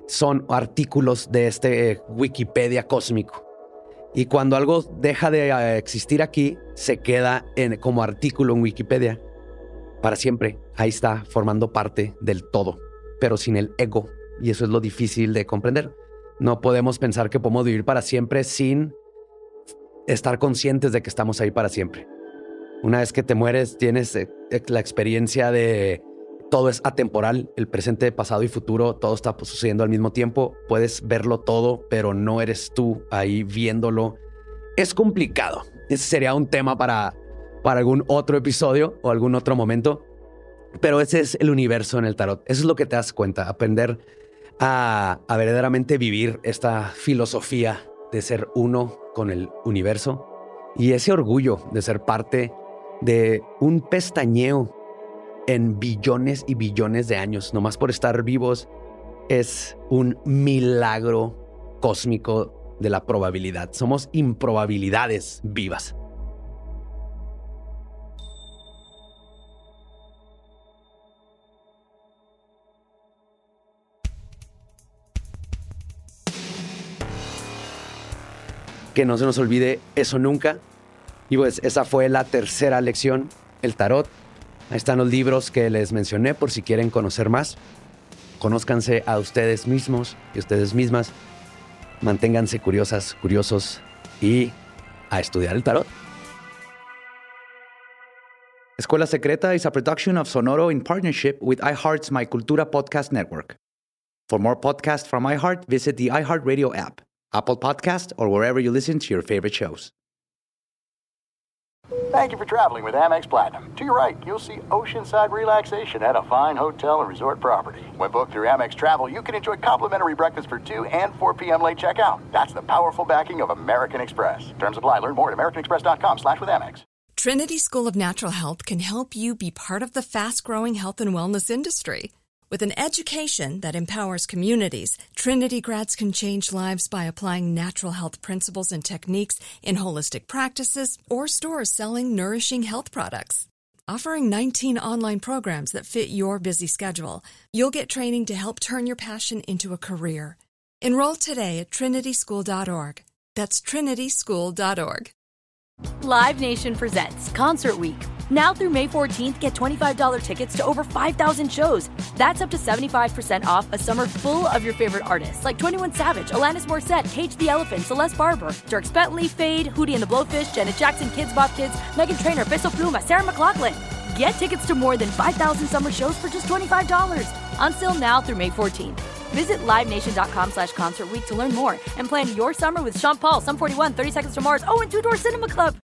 son artículos de este Wikipedia cósmico. Y cuando algo deja de eh, existir aquí, se queda en, como artículo en Wikipedia para siempre. Ahí está, formando parte del todo, pero sin el ego. Y eso es lo difícil de comprender. No podemos pensar que podemos vivir para siempre sin estar conscientes de que estamos ahí para siempre. Una vez que te mueres, tienes eh, eh, la experiencia de todo es atemporal, el presente, pasado y futuro, todo está sucediendo al mismo tiempo. Puedes verlo todo, pero no eres tú ahí viéndolo. Es complicado. Ese sería un tema para, para algún otro episodio o algún otro momento. Pero ese es el universo en el tarot. Eso es lo que te das cuenta, aprender a, a verdaderamente vivir esta filosofía de ser uno con el universo y ese orgullo de ser parte de un pestañeo en billones y billones de años, nomás por estar vivos, es un milagro cósmico de la probabilidad. Somos improbabilidades vivas. que no se nos olvide eso nunca. Y pues esa fue la tercera lección, el tarot. Ahí están los libros que les mencioné por si quieren conocer más. Conózcanse a ustedes mismos y ustedes mismas. Manténganse curiosas, curiosos y a estudiar el tarot. Escuela Secreta is a production of Sonoro in partnership with iHeart's My Cultura podcast network. For more podcasts from iHeart, visit the iHeartRadio app. Apple Podcast, or wherever you listen to your favorite shows. Thank you for traveling with Amex Platinum. To your right, you'll see oceanside relaxation at a fine hotel and resort property. When booked through Amex Travel, you can enjoy complimentary breakfast for 2 and 4 p.m. late checkout. That's the powerful backing of American Express. Terms apply. Learn more at americanexpress.com slash with Amex. Trinity School of Natural Health can help you be part of the fast-growing health and wellness industry. With an education that empowers communities, Trinity grads can change lives by applying natural health principles and techniques in holistic practices or stores selling nourishing health products. Offering 19 online programs that fit your busy schedule, you'll get training to help turn your passion into a career. Enroll today at trinityschool.org. That's trinityschool.org. Live Nation presents Concert Week. Now through May 14th, get $25 tickets to over 5,000 shows. That's up to 75% off a summer full of your favorite artists like 21 Savage, Alanis Morissette, Cage the Elephant, Celeste Barber, Dirk Bentley, Fade, Hootie and the Blowfish, Janet Jackson, Kids Bop Kids, Megan Trainor, Peso Pluma, Sarah McLaughlin. Get tickets to more than 5,000 summer shows for just $25. Until now through May 14th. Visit LiveNation.com slash Concert to learn more and plan your summer with Sean Paul, Sum 41, 30 Seconds to Mars, oh, and Two Door Cinema Club.